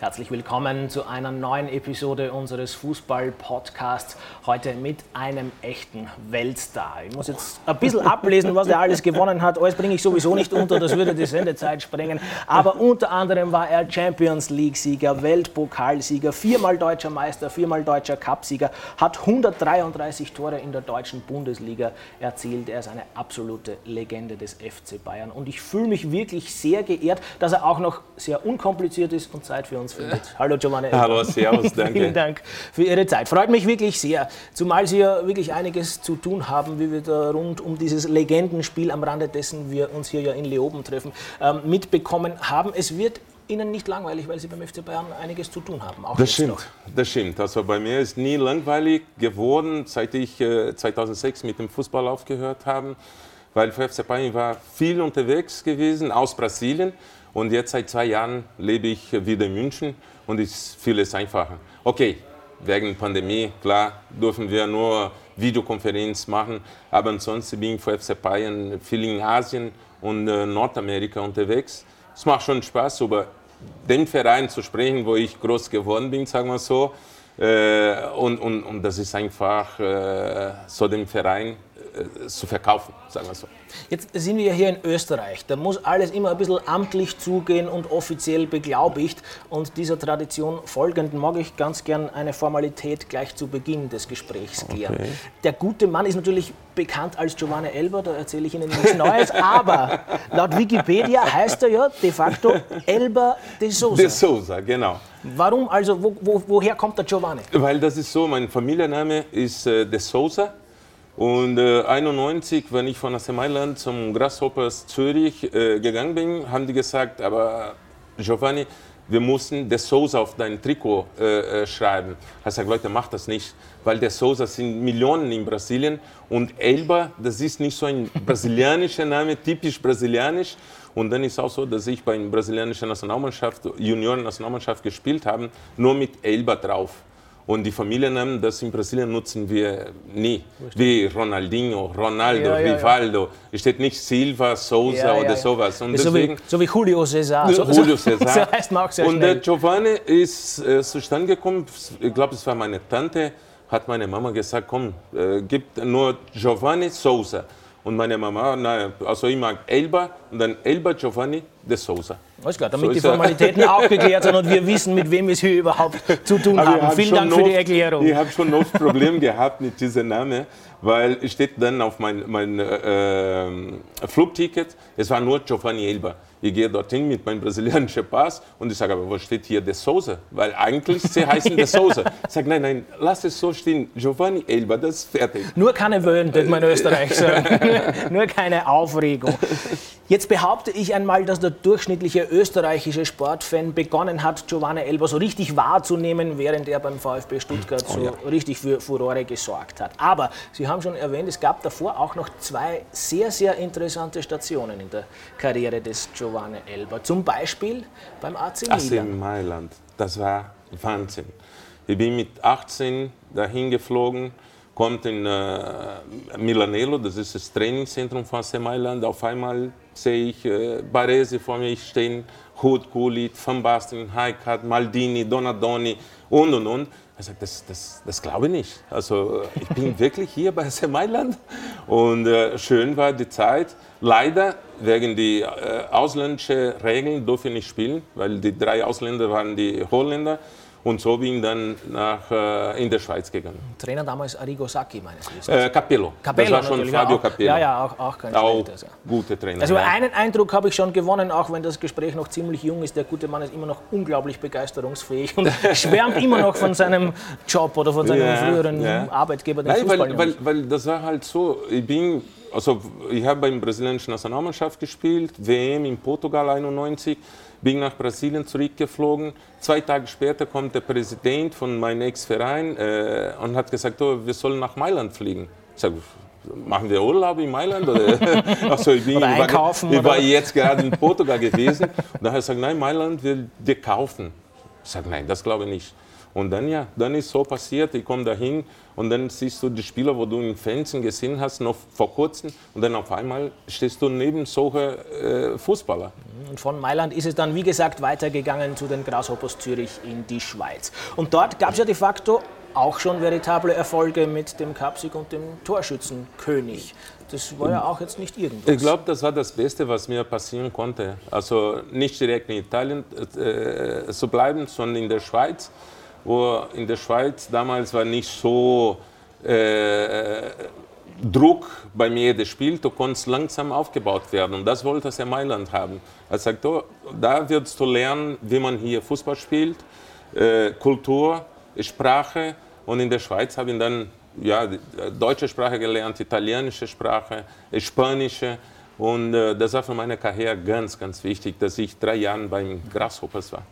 Herzlich willkommen zu einer neuen Episode unseres Fußball-Podcasts. Heute mit einem echten Weltstar. Ich muss jetzt ein bisschen ablesen, was er alles gewonnen hat. Alles bringe ich sowieso nicht unter, das würde die Sendezeit sprengen. Aber unter anderem war er Champions League-Sieger, Weltpokalsieger, viermal deutscher Meister, viermal deutscher Cupsieger, hat 133 Tore in der deutschen Bundesliga erzielt. Er ist eine absolute Legende des FC Bayern. Und ich fühle mich wirklich sehr geehrt, dass er auch noch sehr unkompliziert ist und Zeit für uns findet. Hallo Giovanni. Hallo, servus, danke. Vielen Dank für Ihre Zeit. Freut mich wirklich sehr, zumal Sie ja wirklich einiges zu tun haben, wie wir da rund um dieses Legendenspiel am Rande dessen wir uns hier ja in Leoben treffen, ähm, mitbekommen haben. Es wird Ihnen nicht langweilig, weil Sie beim FC Bayern einiges zu tun haben. das stimmt, noch. das stimmt. Also bei mir ist nie langweilig geworden, seit ich äh, 2006 mit dem Fußball aufgehört habe, weil für FC Bayern war viel unterwegs gewesen aus Brasilien und jetzt seit zwei Jahren lebe ich wieder in München und ist vieles einfacher. Okay, wegen Pandemie, klar, dürfen wir nur Videokonferenz machen, aber ansonsten bin ich für FC Bayern viel in Asien und äh, Nordamerika unterwegs. Es macht schon Spaß, über den Verein zu sprechen, wo ich groß geworden bin, sagen wir so. Äh, und, und, und das ist einfach äh, so den Verein äh, zu verkaufen, sagen wir so. Jetzt sind wir hier in Österreich. Da muss alles immer ein bisschen amtlich zugehen und offiziell beglaubigt. Und dieser Tradition folgend mag ich ganz gern eine Formalität gleich zu Beginn des Gesprächs klären. Okay. Der gute Mann ist natürlich bekannt als Giovanni Elber, da erzähle ich Ihnen nichts Neues, aber laut Wikipedia heißt er ja de facto Elber de Souza. De Souza, genau. Warum also, wo, wo, woher kommt der Giovanni? Weil das ist so, mein Familienname ist äh, de Souza und äh, 91, wenn ich von AC Mailand zum Grasshoppers Zürich äh, gegangen bin, haben die gesagt, aber Giovanni, wir mussten De Souza auf dein Trikot äh, äh schreiben. Ich gesagt, Leute, macht das nicht, weil De Souza sind Millionen in Brasilien und Elba, das ist nicht so ein brasilianischer Name, typisch brasilianisch. Und dann ist auch so, dass ich bei der brasilianischen Nationalmannschaft, Junioren-Nationalmannschaft gespielt habe, nur mit Elba drauf. Und die Familiennamen, das in Brasilien nutzen wir nie. Wie Ronaldinho, Ronaldo, ja, ja, Rivaldo. Es steht nicht Silva, Souza ja, oder sowas. Und deswegen, so, wie, so wie Julio César. So, Julio César. so heißt man auch sehr Und der Giovanni ist äh, zustande gekommen, ich glaube, es war meine Tante, hat meine Mama gesagt, komm, äh, gib nur Giovanni Souza. Und meine Mama, also ich mag Elba und dann Elba Giovanni de Souza. Alles klar, damit so die Formalitäten auch geklärt sind und wir wissen, mit wem wir es hier überhaupt zu tun haben. haben. Vielen Dank für die Erklärung. Ich habe schon oft Probleme gehabt mit diesem Namen, weil es steht dann auf mein, mein äh, Flugticket, es war nur Giovanni Elba. Ich gehe dorthin mit meinem brasilianischen Pass und ich sage, aber wo steht hier De Souza? Weil eigentlich sie heißen De Souza. Ich sage, nein, nein, lass es so stehen. Giovanni Elba, das ist fertig. Nur keine Wöhn, wird man in Österreich sagen. Nur keine Aufregung. Jetzt behaupte ich einmal, dass der durchschnittliche österreichische Sportfan begonnen hat, Giovanni Elba so richtig wahrzunehmen, während er beim VfB Stuttgart so oh, ja. richtig für Furore gesorgt hat. Aber Sie haben schon erwähnt, es gab davor auch noch zwei sehr, sehr interessante Stationen in der Karriere des Giovanni Elba. Zum Beispiel beim AC Milan. AC Mailand, das war Wahnsinn. Ich bin mit 18 dahin geflogen kommt in äh, Milanello, das ist das Trainingszentrum von AC Mailand. Auf einmal sehe ich äh, Baresi vor mir stehen, Hut, Gullit, Van Basten, Heikart, Maldini, Donadoni und und und. Ich sage, das, das, das glaube ich nicht. Also ich bin wirklich hier bei AC Mailand und äh, schön war die Zeit. Leider wegen die äh, ausländischen Regeln durfte ich nicht spielen, weil die drei Ausländer waren die Holländer. Und so bin ich dann nach, äh, in der Schweiz gegangen. Trainer damals Arrigo Sacchi, meines Wissens. Äh, Capello. Capello. Das war schon Fabio auch, Capello. Ja, ja, auch, auch kein auch also. gute Trainer. Also ja. einen Eindruck habe ich schon gewonnen, auch wenn das Gespräch noch ziemlich jung ist. Der gute Mann ist immer noch unglaublich begeisterungsfähig und schwärmt immer noch von seinem Job oder von seinem ja, früheren ja. Arbeitgeber. Nein, weil, weil, weil das war halt so, ich bin also ich habe beim brasilianischen Nationalmannschaft gespielt, WM in Portugal 91 bin nach Brasilien zurückgeflogen. Zwei Tage später kommt der Präsident von meinem Ex-Verein äh, und hat gesagt, oh, wir sollen nach Mailand fliegen. Ich sage, machen wir Urlaub in Mailand? Oder, also ich, bin, oder einkaufen, ich war, ich war jetzt gerade in Portugal gewesen. Und da hat er gesagt, nein, Mailand will dir kaufen. Ich sage, nein, das glaube ich nicht. Und dann ja, dann ist so passiert, ich komme dahin und dann siehst du die Spieler, wo du im Fernsehen gesehen hast, noch vor kurzem und dann auf einmal stehst du neben solchen äh, Fußballer. Und von Mailand ist es dann, wie gesagt, weitergegangen zu den Grasshoppers Zürich in die Schweiz. Und dort gab es ja de facto auch schon veritable Erfolge mit dem Cupsieg und dem Torschützenkönig. Das war ja auch jetzt nicht irgendwas. Ich glaube, das war das Beste, was mir passieren konnte. Also nicht direkt in Italien äh, zu bleiben, sondern in der Schweiz wo in der Schweiz damals war nicht so äh, Druck bei mir jedes Spiel, du konntest langsam aufgebaut werden. Und das wollte er Mailand haben. Er sagt, oh, da wirst du lernen, wie man hier Fußball spielt, äh, Kultur, Sprache. Und in der Schweiz habe ich dann ja, deutsche Sprache gelernt, italienische Sprache, spanische. Und äh, das war für meine Karriere ganz, ganz wichtig, dass ich drei Jahre beim Grasshoppers war.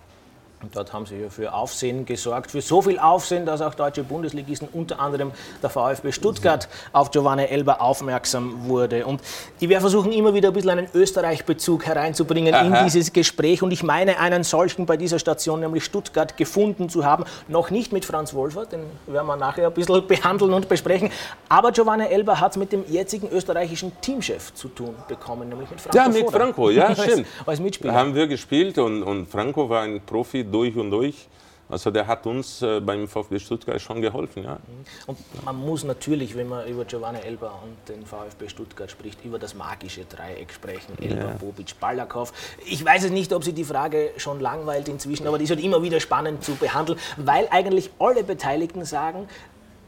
Und dort haben sie ja für Aufsehen gesorgt, für so viel Aufsehen, dass auch deutsche Bundesligisten, unter anderem der VfB Stuttgart, auf Giovanni Elber aufmerksam wurde. Und werde versuchen, immer wieder ein bisschen einen Österreich-Bezug hereinzubringen Aha. in dieses Gespräch. Und ich meine, einen solchen bei dieser Station, nämlich Stuttgart, gefunden zu haben. Noch nicht mit Franz Wolfer, den werden wir nachher ein bisschen behandeln und besprechen. Aber Giovanni Elber hat es mit dem jetzigen österreichischen Teamchef zu tun bekommen, nämlich mit Franco. Ja, mit Franco, ja, stimmt. als, als Mitspieler. Da haben wir gespielt und, und Franco war ein Profi durch und durch. Also der hat uns äh, beim VfB Stuttgart schon geholfen. Ja. Und man muss natürlich, wenn man über Giovanni Elber und den VfB Stuttgart spricht, über das magische Dreieck sprechen. Elber, ja. Bobic, Balakow. Ich weiß es nicht, ob Sie die Frage schon langweilt inzwischen, aber die ist halt immer wieder spannend zu behandeln, weil eigentlich alle Beteiligten sagen,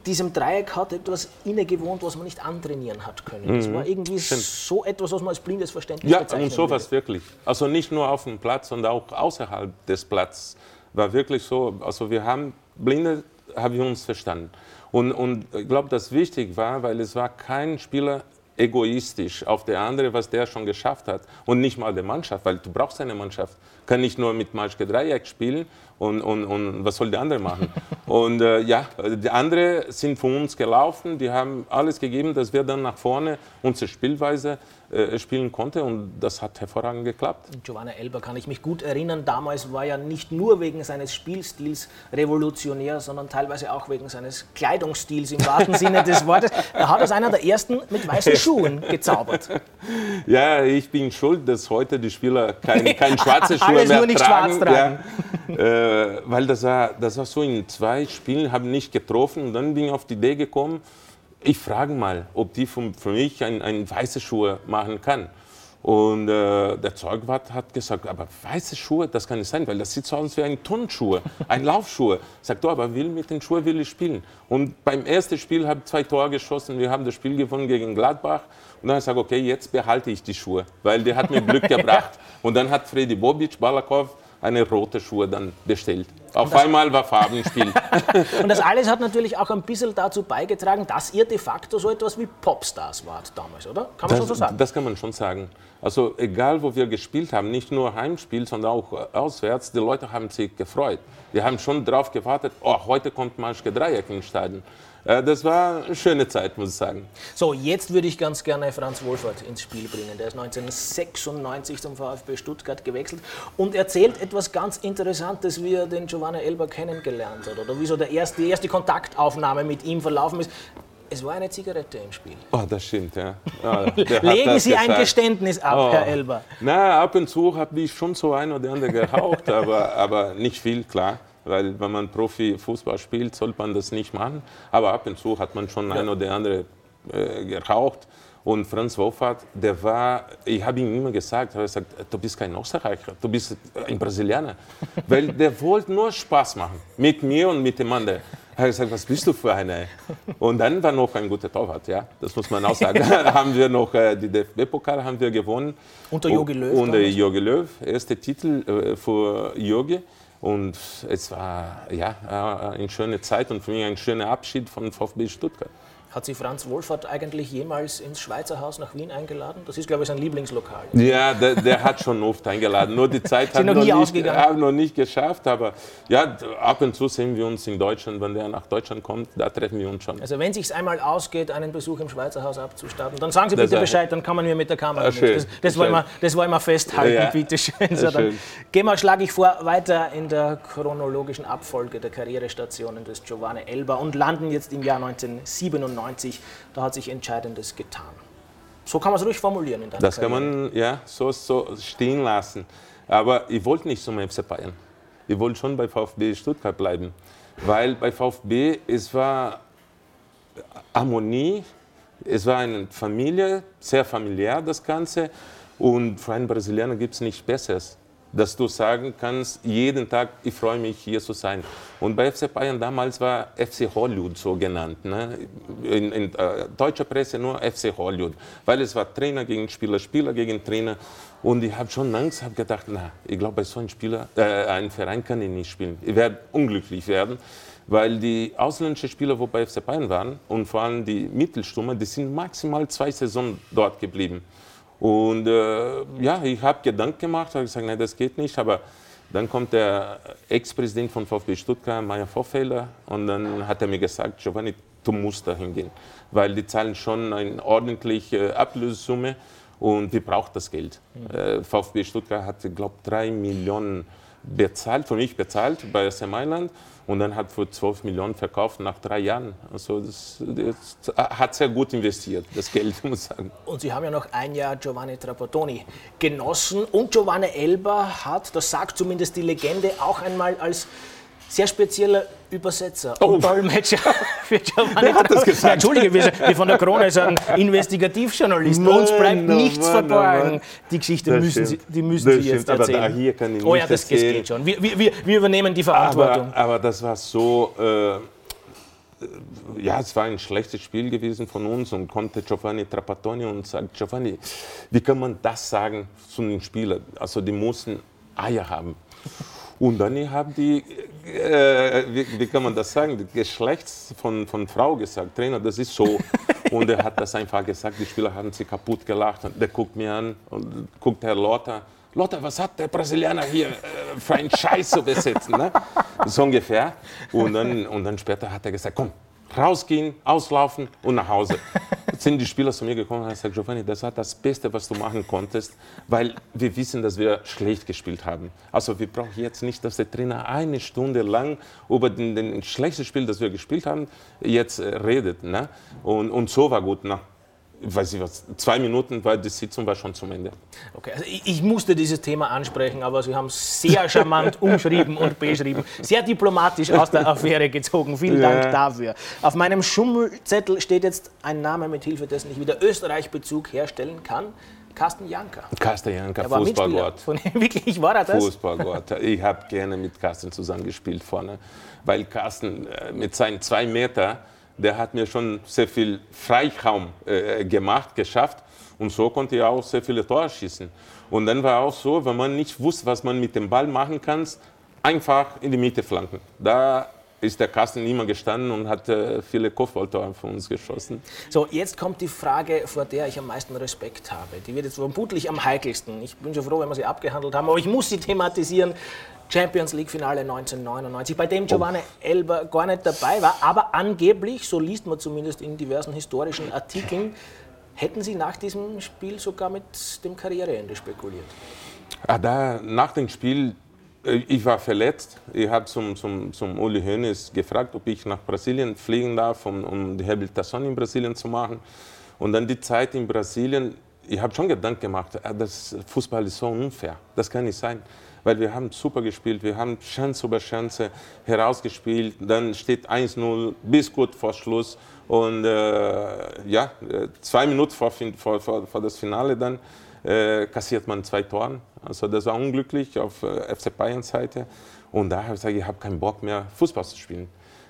diesem Dreieck hat etwas innegewohnt, was man nicht antrainieren hat können. Es mhm. war irgendwie Stimmt. so etwas, was man als blindes Verständnis Ja, und sowas würde. wirklich. Also nicht nur auf dem Platz, sondern auch außerhalb des Platzes. War wirklich so. Also wir haben, Blinde haben wir uns verstanden. Und, und ich glaube, das wichtig war, weil es war kein Spieler egoistisch auf der andere, was der schon geschafft hat. Und nicht mal der Mannschaft, weil du brauchst eine Mannschaft. Kann nicht nur mit Maschke Dreieck spielen und, und, und was soll der andere machen? und äh, ja, die anderen sind von uns gelaufen, die haben alles gegeben, dass wir dann nach vorne unsere Spielweise äh, spielen konnte und das hat hervorragend geklappt. Giovanna Elber kann ich mich gut erinnern, damals war er nicht nur wegen seines Spielstils revolutionär, sondern teilweise auch wegen seines Kleidungsstils im wahrsten Sinne des Wortes. Er hat als einer der ersten mit weißen Schuhen gezaubert. Ja, ich bin schuld, dass heute die Spieler keine kein schwarze Schuhe Alles mehr nur nicht tragen. Schwarz tragen. Ja, äh, weil das war, das war so in zwei Spielen, haben nicht getroffen und dann bin ich auf die Idee gekommen, ich frage mal, ob die für, für mich ein, ein weiße Schuhe machen kann. Und äh, der Zeugwart hat gesagt, aber weiße Schuhe, das kann nicht sein, weil das sieht so aus wie ein Turnschuhe, ein Laufschuhe. Sagt, du, aber will mit den Schuhen will ich spielen. Und beim ersten Spiel habe ich zwei Tore geschossen, wir haben das Spiel gewonnen gegen Gladbach. Und dann habe ich gesagt, okay, jetzt behalte ich die Schuhe, weil die hat mir Glück gebracht. Und dann hat Freddy Bobic, Balakov, eine rote Schuhe dann bestellt. Auf einmal war Farbenspiel. und das alles hat natürlich auch ein bisschen dazu beigetragen, dass ihr de facto so etwas wie Popstars wart damals, oder? Kann man das, schon so sagen? Das kann man schon sagen. Also egal, wo wir gespielt haben, nicht nur Heimspiel, sondern auch äh, auswärts, die Leute haben sich gefreut. Die haben schon darauf gewartet, oh, heute kommt Manschke Dreieck ins Stadion. Äh, das war eine schöne Zeit, muss ich sagen. So, jetzt würde ich ganz gerne Franz Wohlfahrt ins Spiel bringen. Der ist 1996 zum VfB Stuttgart gewechselt und erzählt etwas ganz Interessantes, wie er den Giovanni Elber kennengelernt hat oder wie so der erste, die erste Kontaktaufnahme mit ihm verlaufen ist. Es war eine Zigarette im Spiel. Oh, das stimmt, ja. ja Legen Sie gesagt. ein Geständnis ab, oh. Herr Elber. Na, ab und zu habe ich schon so ein oder andere geraucht, aber, aber nicht viel, klar weil wenn man Profi-Fußball spielt, sollte man das nicht machen. Aber ab und zu hat man schon ja. ein oder andere äh, geraucht. Und Franz Woffert, der war, ich habe ihm immer gesagt, er gesagt, du bist kein Österreicher, du bist ein Brasilianer. weil der wollte nur Spaß machen, mit mir und mit dem anderen. Er hat gesagt, was bist du für einer? Und dann war noch ein guter Torwart, ja, das muss man auch sagen. haben wir noch äh, die DFB-Pokal haben wir gewonnen. Unter Jogi Löw? Unter Jogi Löw, erster Titel äh, für Jogi. Und es war ja, eine schöne Zeit und für mich ein schöner Abschied von VfB Stuttgart. Hat Sie Franz Wohlfahrt eigentlich jemals ins Schweizer Haus nach Wien eingeladen? Das ist, glaube ich, sein Lieblingslokal. Ja, der, der hat schon oft eingeladen. Nur die Zeit hat noch, noch, nicht, haben noch nicht geschafft. Aber ja, ab und zu sehen wir uns in Deutschland. Wenn der nach Deutschland kommt, da treffen wir uns schon. Also wenn es sich einmal ausgeht, einen Besuch im Schweizer Haus abzustatten, dann sagen Sie bitte Bescheid, dann kann man mir mit der Kamera. Ah, schön, das, das, wollen wir, das wollen wir festhalten, ja, bitte schön. So, dann gehen wir, schlage ich vor, weiter in der chronologischen Abfolge der Karrierestationen des Giovanni Elba und landen jetzt im Jahr 1997. Da hat sich Entscheidendes getan. So kann man es ruhig formulieren in Das Karriere. kann man ja so, so stehen lassen. Aber ich wollte nicht zum FC Bayern. Ich wollte schon bei VfB Stuttgart bleiben. Weil bei VfB es war Harmonie, es war eine Familie, sehr familiär das Ganze. Und für einen Brasilianer gibt es nichts Besseres dass du sagen kannst, jeden Tag, ich freue mich hier zu sein. Und bei FC Bayern damals war FC Hollywood so genannt. Ne? In, in äh, deutscher Presse nur FC Hollywood, weil es war Trainer gegen Spieler, Spieler gegen Trainer. Und ich habe schon Angst, habe gedacht, na, ich glaube, bei so einem Spieler, äh, einem Verein kann ich nicht spielen. Ich werde unglücklich werden weil die ausländischen Spieler, wo bei FC Bayern waren und vor allem die Mittelstürmer, die sind maximal zwei Saisonen dort geblieben. Und äh, ja, ich habe Gedanken gemacht, habe gesagt, nein, das geht nicht. Aber dann kommt der Ex-Präsident von VfB Stuttgart, Meier Vorfelder, und dann hat er mir gesagt, Giovanni, du musst da hingehen, weil die zahlen schon eine ordentliche Ablösesumme und wir brauchen das Geld. Mhm. Äh, VfB Stuttgart hat, glaube ich, drei Millionen bezahlt, für mich bezahlt bei AC Mailand und dann hat für 12 Millionen verkauft nach drei Jahren. Also das, das, hat sehr gut investiert, das Geld, muss ich sagen. Und Sie haben ja noch ein Jahr Giovanni Trapattoni genossen und Giovanni Elba hat, das sagt zumindest die Legende, auch einmal als sehr spezieller Übersetzer oh. und Dolmetscher für Giovanni Wer hat das gesagt? Ja, Entschuldige, wir, wir, von der Krone sagen Investigativjournalisten. Uns bleibt no, nichts Mann, verborgen. No, Die Geschichte das müssen Sie, die müssen Sie jetzt stimmt, erzählen. Aber da hier kann ich oh ja, das, das geht schon. Wir, wir, wir, übernehmen die Verantwortung. Aber, aber das war so... Äh, ja, es war ein schlechtes Spiel gewesen von uns und konnte Giovanni Trapattoni und sagt, Giovanni, wie kann man das sagen zu den Spielern? Also die mussten Eier haben. Und dann haben die, äh, wie, wie, kann man das sagen, Geschlechts von, von Frau gesagt, Trainer, das ist so. Und er hat das einfach gesagt, die Spieler haben sich kaputt gelacht. Und der guckt mir an und guckt Herr Lothar, Lothar, was hat der Brasilianer hier äh, für einen Scheiß zu besetzen? Ne? So ungefähr. Und dann, und dann später hat er gesagt, komm, rausgehen, auslaufen und nach Hause. Jetzt sind die Spieler zu mir gekommen und haben gesagt, Giovanni, das war das Beste, was du machen konntest, weil wir wissen, dass wir schlecht gespielt haben. Also wir brauchen jetzt nicht, dass der Trainer eine Stunde lang über den, den schlechten Spiel, das wir gespielt haben, jetzt redet. Ne? Und, und so war gut. Nach weiß ich was, zwei Minuten, weil die Sitzung war schon zum Ende. Okay, also ich, ich musste dieses Thema ansprechen, aber Sie haben es sehr charmant umschrieben und beschrieben, sehr diplomatisch aus der Affäre gezogen. Vielen ja. Dank dafür. Auf meinem Schummelzettel steht jetzt ein Name, mit Hilfe dessen ich wieder Österreich-Bezug herstellen kann. Carsten Janker. Carsten Janker, Fußballgott. Wirklich, war er das? Fußballgott. Ich habe gerne mit Carsten zusammengespielt vorne, weil Carsten äh, mit seinen zwei Meter der hat mir schon sehr viel Freiraum äh, gemacht, geschafft. Und so konnte er auch sehr viele Tore schießen. Und dann war auch so, wenn man nicht wusste, was man mit dem Ball machen kann, einfach in die Mitte flanken. Da ist der Kasten immer gestanden und hat äh, viele Kopfballtore für uns geschossen. So, jetzt kommt die Frage, vor der ich am meisten Respekt habe. Die wird jetzt vermutlich am heikelsten. Ich bin schon froh, wenn wir sie abgehandelt haben, aber ich muss sie thematisieren. Champions League Finale 1999, bei dem Giovanni oh. Elber gar nicht dabei war, aber angeblich, so liest man zumindest in diversen historischen Artikeln, hätten Sie nach diesem Spiel sogar mit dem Karriereende spekuliert. Ah, da, nach dem Spiel, äh, ich war verletzt. Ich habe zum, zum, zum Uli Hoeneß gefragt, ob ich nach Brasilien fliegen darf, um, um die Rehabilitation in Brasilien zu machen. Und dann die Zeit in Brasilien, ich habe schon Gedanken gemacht, ah, das Fußball ist so unfair, das kann nicht sein weil wir haben super gespielt, wir haben Chance über Chance herausgespielt, dann steht 1-0 bis gut vor Schluss und äh, ja, zwei Minuten vor, vor, vor, vor das Finale dann äh, kassiert man zwei Toren. Also das war unglücklich auf äh, FC Bayern Seite und da habe ich gesagt, ich habe keinen Bock mehr Fußball zu spielen.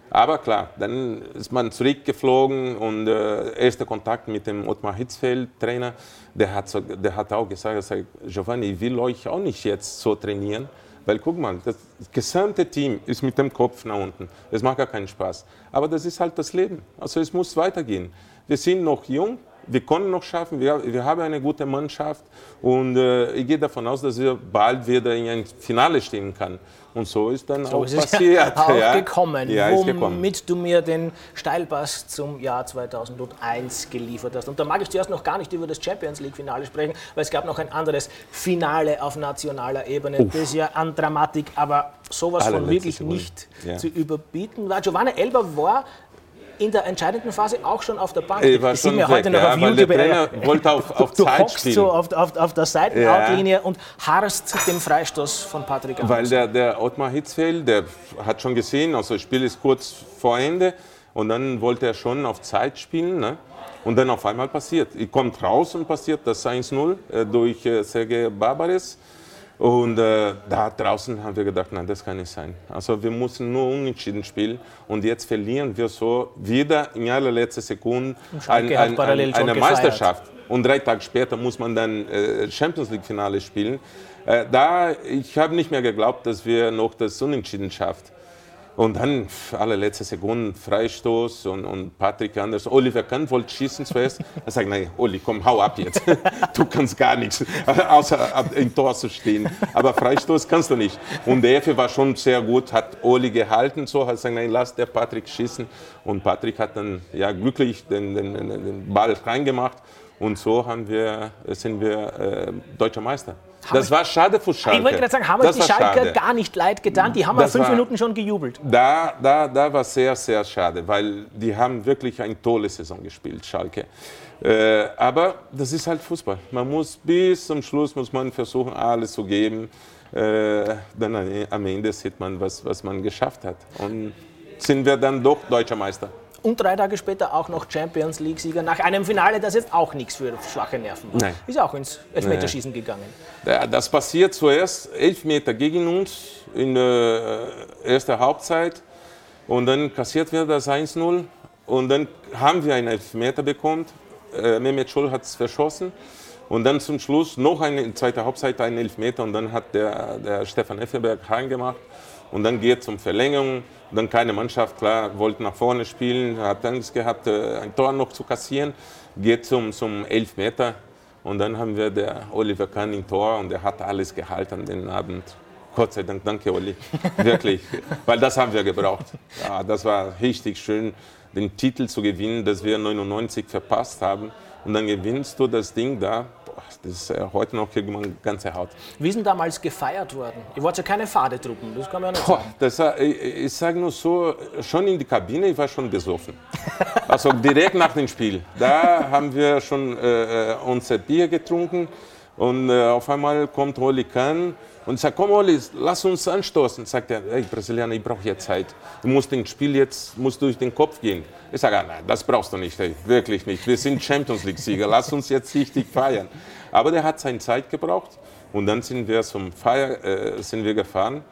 Aber klar, dann ist man zurückgeflogen und äh, erster Kontakt mit dem Ottmar Hitzfeld, Trainer, der hat, so, der hat auch gesagt, sagt, Giovanni, ich will euch auch nicht jetzt so trainieren, Weil guck mal, das gesamte Team ist mit dem Kopf nach unten. Es macht gar keinen Spaß. Aber das ist halt das Leben. Also es muss weitergehen. Wir sind noch jung, wir können noch schaffen, wir, wir haben eine gute Mannschaft und äh, ich gehe davon aus, dass wir bald wieder in ein Finale stehen können. Und so ist dann so auch ist passiert. auch ja. gekommen, ja, womit gekommen. du mir den Steilpass zum Jahr 2001 geliefert hast. Und da mag ich zuerst noch gar nicht über das Champions League-Finale sprechen, weil es gab noch ein anderes Finale auf nationaler Ebene, Uff. das ja an Dramatik, aber sowas von wirklich nicht ja. zu überbieten war. Giovanni Elber war in der entscheidenden Phase auch schon auf der Bank. Ich war schon weg, heute noch ja, auf YouTube. Der wollte auf, auf du, Zeit spielen. so auf, auf, auf der Seitenoutlinie ja. und harrst den Freistoß von Patrick Anders. Weil der, der Ottmar Hitzfeld, der hat schon gesehen, also das Spiel ist kurz vor Ende und dann wollte er schon auf Zeit spielen. Ne? Und dann auf einmal passiert. Ich kommt raus und passiert das 1-0 äh, durch äh, Sergei Barbares. Und äh, da draußen haben wir gedacht, nein, das kann nicht sein. Also wir müssen nur unentschieden spielen und jetzt verlieren wir so wieder in allerletzter Sekunde ein, ein, ein, eine Meisterschaft. Und drei Tage später muss man dann äh, Champions League Finale spielen. Äh, da ich habe nicht mehr geglaubt, dass wir noch das Unentschieden schaffen. Und dann allerletzte Sekunde Freistoß und, und Patrick Anders, Oliver Kahn wollte schießen zuerst. Er sagt, nein, Oli, komm, hau ab jetzt. Du kannst gar nichts, außer im Tor zu stehen. Aber Freistoß kannst du nicht. Und der Effe war schon sehr gut, hat Oli gehalten, so hat gesagt, nein, lass der Patrick schießen. Und Patrick hat dann ja glücklich den, den, den Ball reingemacht. Und so haben wir, sind wir äh, deutscher Meister. Das war schade für Schalke. Ich wollte gerade sagen, haben uns die Schalke schade. gar nicht leid getan. Die haben das fünf war, Minuten schon gejubelt. Da, da, da war sehr, sehr schade, weil die haben wirklich eine tolle Saison gespielt, Schalke. Äh, aber das ist halt Fußball. Man muss bis zum Schluss muss man versuchen, alles zu geben. Äh, dann am Ende sieht man, was, was man geschafft hat. Und sind wir dann doch deutscher Meister und drei Tage später auch noch Champions League-Sieger nach einem Finale, das jetzt auch nichts für schwache Nerven war. Nein. Ist auch ins Elfmeterschießen Nein. gegangen. Ja, das passiert zuerst Elfmeter gegen uns in der äh, ersten Halbzeit und dann kassiert wir das 1-0 und dann haben wir einen Elfmeter bekommen. Äh, Mehmet Scholl hat es verschossen. Und dann zum Schluss noch eine zweite Halbzeit einen Elfmeter und dann hat der, der Stefan Effenberg reingemacht. Und dann geht es um Verlängerung. Dann keine Mannschaft, klar, wollte nach vorne spielen, hat Angst gehabt, äh, ein Tor noch zu kassieren. Geht zum, zum Elfmeter. Und dann haben wir der Oliver Kahn im Tor und er hat alles gehalten den Abend. Gott sei Dank, danke Olli. Wirklich, weil das haben wir gebraucht. Ja, das war richtig schön, den Titel zu gewinnen, dass wir 99 verpasst haben. Und dann gewinnst du das Ding da das ist äh, heute noch kriegt man ganze Haut. Wie sind damals gefeiert worden? Ihr wart ja keine Fadetruppen, das kann man ja nicht Boah. Das, ich, ich sage nur so, schon in die Kabine, ich war schon besoffen. also direkt nach dem Spiel. Da haben wir schon äh, äh unser Bier getrunken und äh, auf einmal kommt Oli Kahn und sagt, komm Oli, lass uns anstoßen. Sagt er, hey Brasilianer, ich brauche jetzt Zeit. Du musst den Spiel jetzt musst durch den Kopf gehen. Ich sage, ah, nein, das brauchst du nicht, ey, wirklich nicht. Wir sind Champions League-Sieger, lass uns jetzt richtig feiern. Aber der hat seine Zeit gebraucht und dann sind wir zum Feier äh, sind wir gefahren.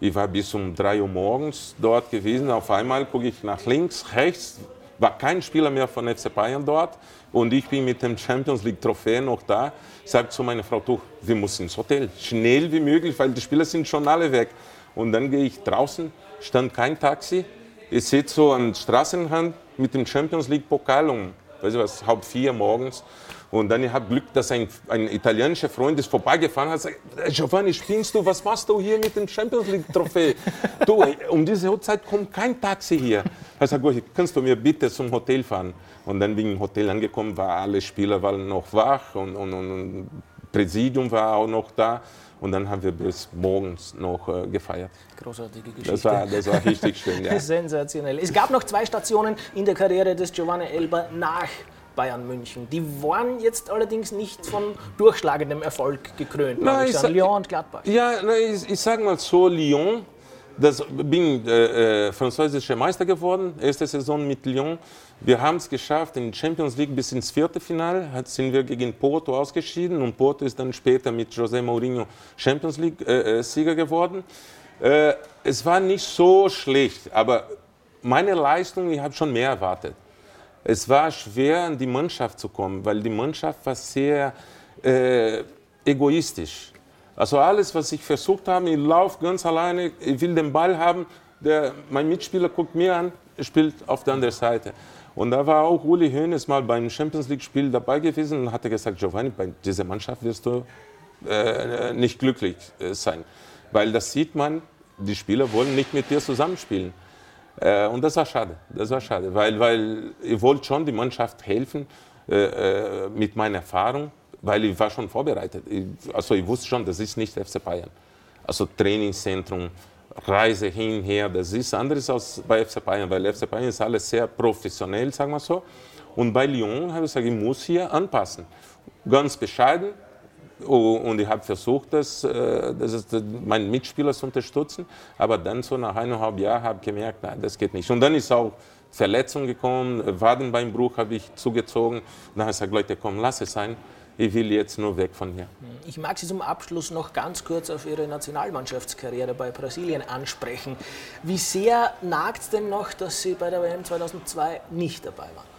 Ich war bis um 3 Uhr morgens dort gewesen. Auf einmal gucke ich nach links, rechts, war kein Spieler mehr von FC Bayern dort und ich bin mit dem Champions League Trophäe noch da. Sage zu meiner Frau, du, wir müssen ins Hotel, schnell wie möglich, weil die Spieler sind schon alle weg. Und dann gehe ich draußen, stand kein Taxi. Ich sitze so an Straßenrand mit dem Champions League Pokal um, weiß ich was, halb vier morgens. Und dann habe ich Glück, dass ein, ein italienischer Freund ist vorbeigefahren hat und sagt, Giovanni, spielst du, was machst du hier mit dem Champions League Trophäe? du, um diese Uhrzeit kommt kein Taxi hier. Ich sage, kannst du mir bitte zum Hotel fahren? Und dann bin ich im Hotel angekommen, war alle Spieler waren noch wach und, und, und Präsidium war auch noch da. Und dann haben wir bis morgens noch äh, gefeiert. Großartige Geschichte. Das war, das war richtig schön, ja. Sensationell. Es gab noch zwei Stationen in der Karriere des Giovanni Elber nach Bayern München. Die waren jetzt allerdings nicht von durchschlagendem Erfolg gekrönt. Nein, ich sagen, Lyon und Gladbach. Ja, nein, ich, ich sage mal so, Lyon, das bin äh, äh, französischer Meister geworden, erste Saison mit Lyon. Wir haben es geschafft, in Champions League bis ins vierte Finale, sind wir gegen Porto ausgeschieden und Porto ist dann später mit José Mourinho Champions League äh, äh, Sieger geworden. Äh, es war nicht so schlecht, aber meine Leistung, ich habe schon mehr erwartet. Es war schwer, an die Mannschaft zu kommen, weil die Mannschaft war sehr äh, egoistisch. Also alles, was ich versucht habe, ich laufe ganz alleine, ich will den Ball haben, der, mein Mitspieler guckt mir an, spielt auf der anderen Seite. Und da war auch Uli Hoeneß mal beim Champions League-Spiel dabei gewesen und hatte gesagt, Giovanni, bei dieser Mannschaft wirst du äh, nicht glücklich äh, sein. Weil das sieht man, die Spieler wollen nicht mit dir zusammenspielen. Äh, und das war schade, das war schade, weil, weil ich wollte schon die Mannschaft helfen äh, äh, mit meiner Erfahrung, weil ich war schon vorbereitet. Ich, also ich wusste schon, das ist nicht FC Bayern. Also Trainingszentrum, Reise hin, her, das ist anderes als bei FC Bayern, weil FC Bayern ist alles sehr professionell, sagen wir so. Und bei Lyon habe ich gesagt, ich muss hier anpassen. Ganz bescheiden, und ich habe versucht, das, äh, das meinen Mitspieler zu unterstützen. Aber dann so nach eineinhalb Jahren habe ich gemerkt, nein, das geht nicht. Und dann ist auch Verletzung gekommen, Wadenbeinbruch habe ich zugezogen. Dann habe ich gesagt, Leute, komm, lass es sein ich will jetzt nur weg von hier. Ich mag Sie zum Abschluss noch ganz kurz auf Ihre Nationalmannschaftskarriere bei Brasilien ansprechen. Wie sehr nagt es denn noch, dass Sie bei der WM 2002 nicht dabei waren?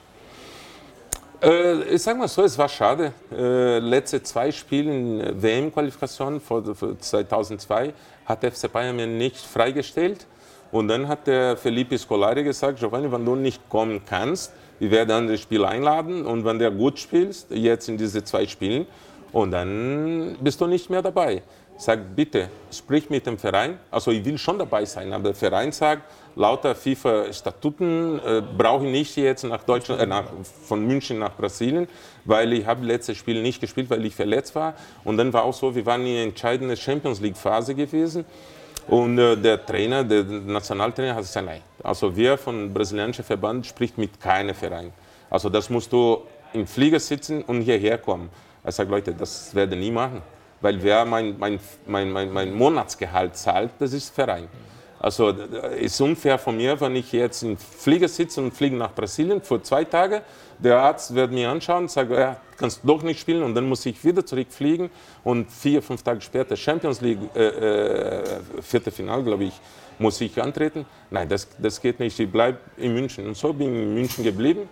Äh, ich sage mal so, es war schade. Äh, letzte zwei Spiele WM-Qualifikation vor, 2002 hat FC Bayern mir nicht freigestellt. Und dann hat der Felipe Scolari gesagt, Giovanni, wenn du nicht kommen kannst, ich werde andere Spieler einladen und wenn der gut spielt, jetzt in diese zwei Spielen, und dann bist du nicht mehr dabei. Sag bitte, sprich mit dem Verein. Also ich will schon dabei sein, aber der Verein sagt, lauter FIFA-Statuten äh, brauche ich nicht jetzt nach Deutschland, äh, nach, von München nach Brasilien, weil ich habe letztes Spiel nicht gespielt, weil ich verletzt war. Und dann war auch so, wir waren in der entscheidenden Champions League-Phase gewesen. Und äh, der Trainer, der Nationaltrainer hat gesagt, nein. Also wir von brasilianischen Verband spricht mit keinem Verein. Also das musst du im Flieger sitzen und hierher kommen. Er sagt, Leute, das werde ich nie machen. Weil wer mein, mein, mein, mein, mein Monatsgehalt zahlt, das ist Verein. Also ist unfair von mir, wenn ich jetzt im Flieger sitze und fliege nach Brasilien für zwei Tage. Der Arzt wird mir anschauen und sagt, ja, kannst doch nicht spielen und dann muss ich wieder zurückfliegen und vier, fünf Tage später Champions League, äh, äh, vierte Final, glaube ich, muss ich antreten. Nein, das, das geht nicht. Ich bleibe in München. Und so bin ich in München geblieben,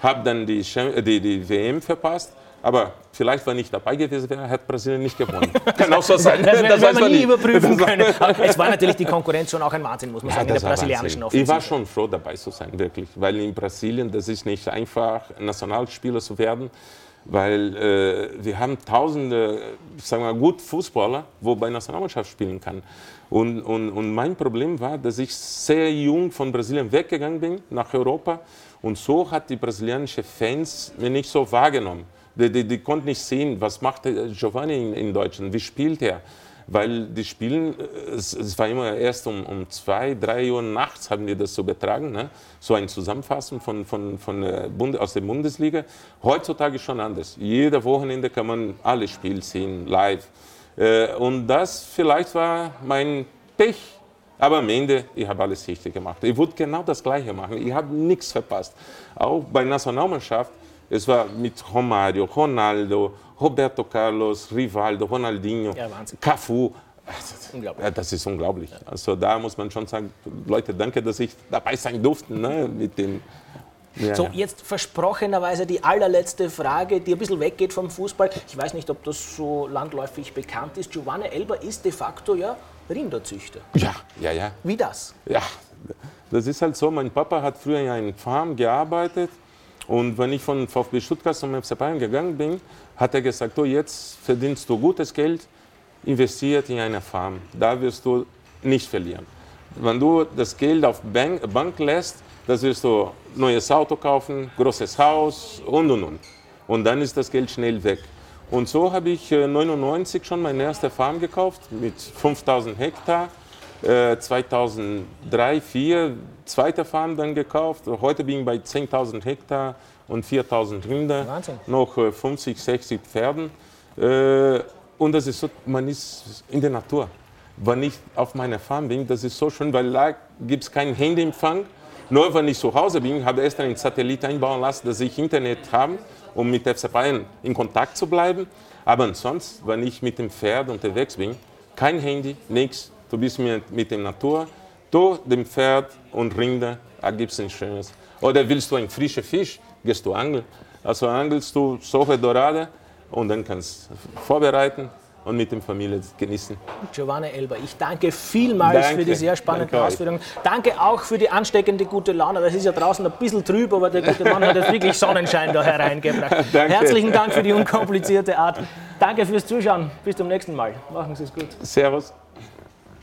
habe dann die, die, die WM verpasst aber vielleicht, wenn ich dabei gewesen wäre, hätte Brasilien nicht gewonnen. Kann auch so sein. Das, das, das man nie überprüfen können. Aber es war natürlich die Konkurrenz schon auch ein Wahnsinn, muss man ja, sagen, in der brasilianischen Offensive. Ich war schon froh, dabei zu sein, wirklich. Weil in Brasilien, das ist nicht einfach, Nationalspieler zu werden. Weil äh, wir haben tausende, sagen wir gut Fußballer, wo bei Nationalmannschaft spielen kann. Und, und, und mein Problem war, dass ich sehr jung von Brasilien weggegangen bin, nach Europa. Und so hat die brasilianische Fans mir nicht so wahrgenommen. Die, die, die konnten nicht sehen, was macht Giovanni in, in Deutschland, wie spielt er. Weil die spielen, äh, es, es war immer erst um, um zwei, drei Uhr nachts haben wir das so betragen, ne? so eine Zusammenfassung von, von, von der Bund, aus der Bundesliga. Heutzutage schon anders. Jede Wochenende kann man alle Spiele sehen, live. Äh, und das vielleicht war mein Pech. Aber am Ende, ich habe alles richtig gemacht. Ich wollte genau das Gleiche machen. Ich habe nichts verpasst. Auch bei Nationalmannschaft es war mit Romario, Ronaldo, Roberto Carlos, Rivaldo, Ronaldinho, ja, Cafu. Ja, das ist unglaublich. Also da muss man schon sagen, Leute, danke, dass ich dabei sein durfte ne, mit dem. Ja, so, jetzt versprochenerweise die allerletzte Frage, die ein bisschen weggeht vom Fußball. Ich weiß nicht, ob das so landläufig bekannt ist. Giovanni Elber ist de facto ja Rinderzüchter. Ja, ja, ja. Wie das? Ja, das ist halt so. Mein Papa hat früher in einer Farm gearbeitet und wenn ich von VfB Stuttgart zum FC Bayern gegangen bin, hat er gesagt, oh, jetzt verdienst du gutes Geld, investiert in eine Farm. Da wirst du nicht verlieren. Wenn du das Geld auf Bank, Bank lässt, das wirst du neues Auto kaufen, großes Haus und und und. Und dann ist das Geld schnell weg. Und so habe ich 1999 äh, schon meine erste Farm gekauft mit 5000 Hektar 2003, 2004 zweite Farm dann gekauft. Heute bin ich bei 10.000 Hektar und 4.000 Rinder, Wahnsinn. noch 50, äh, 60 Pferden. Äh, und das ist so, man ist in der Natur. Wenn ich auf meiner Farm bin, das ist so schön, weil da gibt es keinen Handyempfang. Nur wenn ich zu Hause bin, habe ich erst einen Satellit einbauen lassen, dass ich Internet habe, um mit FC Bayern in Kontakt zu bleiben. Aber ansonsten, wenn ich mit dem Pferd unterwegs bin, kein Handy, nichts, du bist mit, mit der Natur, du, dem Pferd und Rinder, da gibt es ein schönes. Oder willst du einen frischen Fisch, gehst du angeln. Also angelst du solche Dorade und dann kannst du vorbereiten und mit der Familie genießen. Giovanni Elber, ich danke vielmals Danke. für die sehr spannenden Danke. Ausführungen. Danke auch für die ansteckende gute Laune. Das ist ja draußen ein bisschen trüb, aber der gute Mann hat jetzt wirklich Sonnenschein da hereingebracht. Danke. Herzlichen Dank für die unkomplizierte Art. Danke fürs Zuschauen. Bis zum nächsten Mal. Machen Sie es gut. Servus.